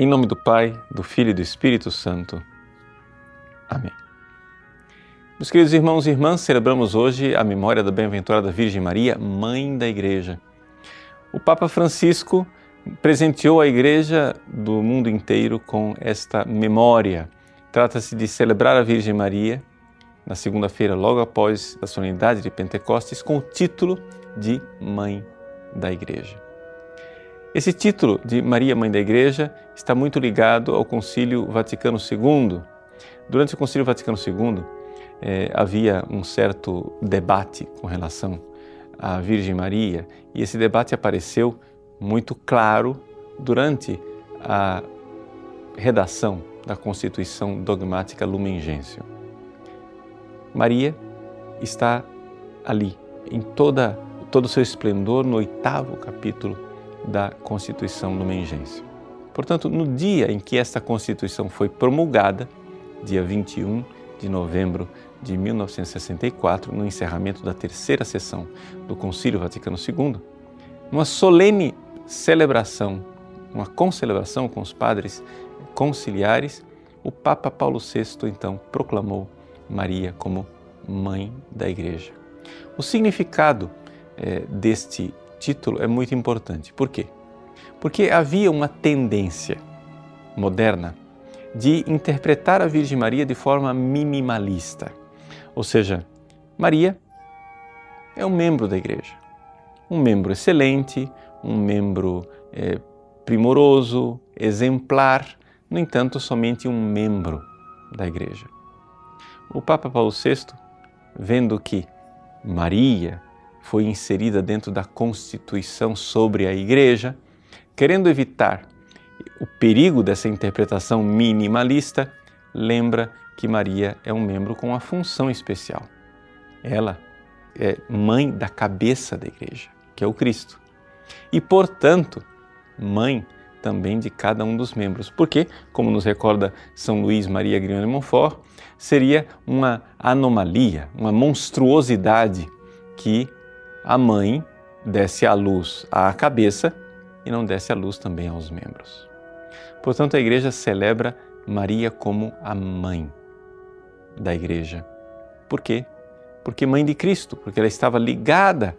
Em nome do Pai, do Filho e do Espírito Santo. Amém. Meus queridos irmãos e irmãs, celebramos hoje a memória da bem-aventurada Virgem Maria, Mãe da Igreja. O Papa Francisco presenteou a Igreja do mundo inteiro com esta memória. Trata-se de celebrar a Virgem Maria na segunda-feira, logo após a solenidade de Pentecostes, com o título de Mãe da Igreja. Esse título de Maria, Mãe da Igreja, está muito ligado ao Concílio Vaticano II. Durante o Concílio Vaticano II, eh, havia um certo debate com relação à Virgem Maria, e esse debate apareceu muito claro durante a redação da Constituição Dogmática Lumen Gentium. Maria está ali, em toda, todo o seu esplendor, no oitavo capítulo da Constituição Lumengense. Portanto, no dia em que esta Constituição foi promulgada, dia 21 de novembro de 1964, no encerramento da terceira sessão do Concílio Vaticano II, numa solene celebração, uma concelebração com os padres conciliares, o Papa Paulo VI então proclamou Maria como Mãe da Igreja. O significado eh, deste título é muito importante. Por quê? Porque havia uma tendência moderna de interpretar a Virgem Maria de forma minimalista. Ou seja, Maria é um membro da igreja, um membro excelente, um membro é, primoroso, exemplar, no entanto, somente um membro da igreja. O Papa Paulo VI, vendo que Maria foi inserida dentro da Constituição sobre a Igreja, querendo evitar o perigo dessa interpretação minimalista, lembra que Maria é um membro com uma função especial. Ela é mãe da cabeça da Igreja, que é o Cristo. E, portanto, mãe também de cada um dos membros. Porque, como nos recorda São Luís Maria Grignani Montfort, seria uma anomalia, uma monstruosidade que a mãe desse a luz à cabeça e não desse a luz também aos membros. Portanto, a igreja celebra Maria como a mãe da igreja. Por quê? Porque mãe de Cristo, porque ela estava ligada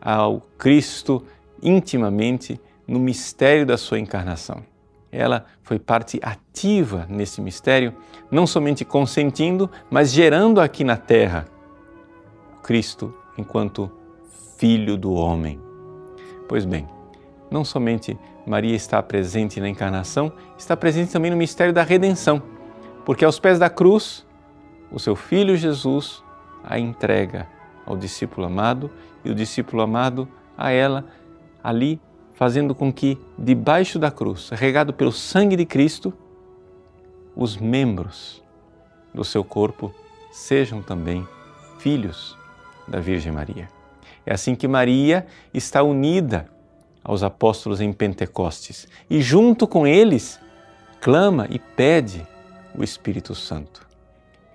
ao Cristo intimamente no mistério da sua encarnação. Ela foi parte ativa nesse mistério, não somente consentindo, mas gerando aqui na terra Cristo enquanto Filho do Homem. Pois bem, não somente Maria está presente na encarnação, está presente também no mistério da redenção, porque aos pés da cruz, o seu filho Jesus a entrega ao discípulo amado e o discípulo amado a ela, ali fazendo com que, debaixo da cruz, regado pelo sangue de Cristo, os membros do seu corpo sejam também filhos da Virgem Maria. É assim que Maria está unida aos apóstolos em Pentecostes e, junto com eles, clama e pede o Espírito Santo.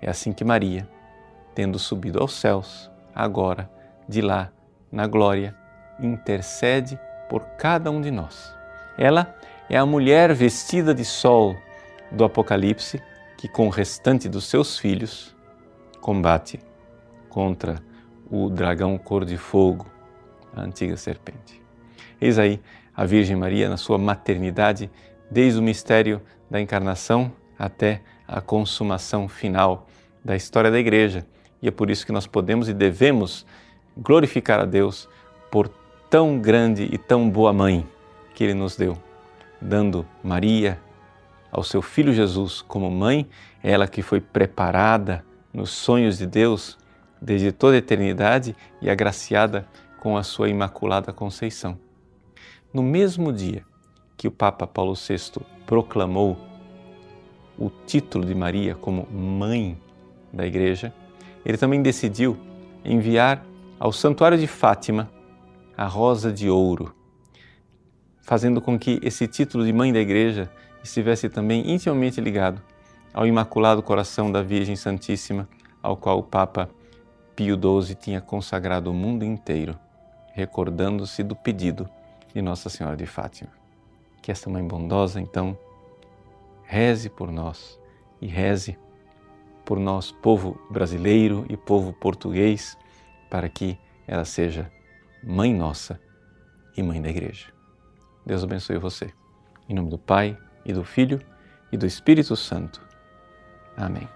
É assim que Maria, tendo subido aos céus, agora, de lá, na glória, intercede por cada um de nós. Ela é a mulher vestida de sol do Apocalipse que, com o restante dos seus filhos, combate contra o dragão cor de fogo, a antiga serpente. Eis aí a Virgem Maria na sua maternidade, desde o mistério da encarnação até a consumação final da história da Igreja. E é por isso que nós podemos e devemos glorificar a Deus por tão grande e tão boa mãe que Ele nos deu, dando Maria ao seu Filho Jesus como mãe, ela que foi preparada nos sonhos de Deus desde toda a eternidade e agraciada com a sua Imaculada Conceição. No mesmo dia que o Papa Paulo VI proclamou o título de Maria como Mãe da Igreja, ele também decidiu enviar ao Santuário de Fátima a Rosa de Ouro, fazendo com que esse título de Mãe da Igreja estivesse também intimamente ligado ao Imaculado Coração da Virgem Santíssima, ao qual o Papa Pio XII tinha consagrado o mundo inteiro, recordando-se do pedido de Nossa Senhora de Fátima. Que esta Mãe bondosa, então, reze por nós e reze por nós, povo brasileiro e povo português, para que ela seja mãe nossa e mãe da Igreja. Deus abençoe você. Em nome do Pai e do Filho e do Espírito Santo. Amém.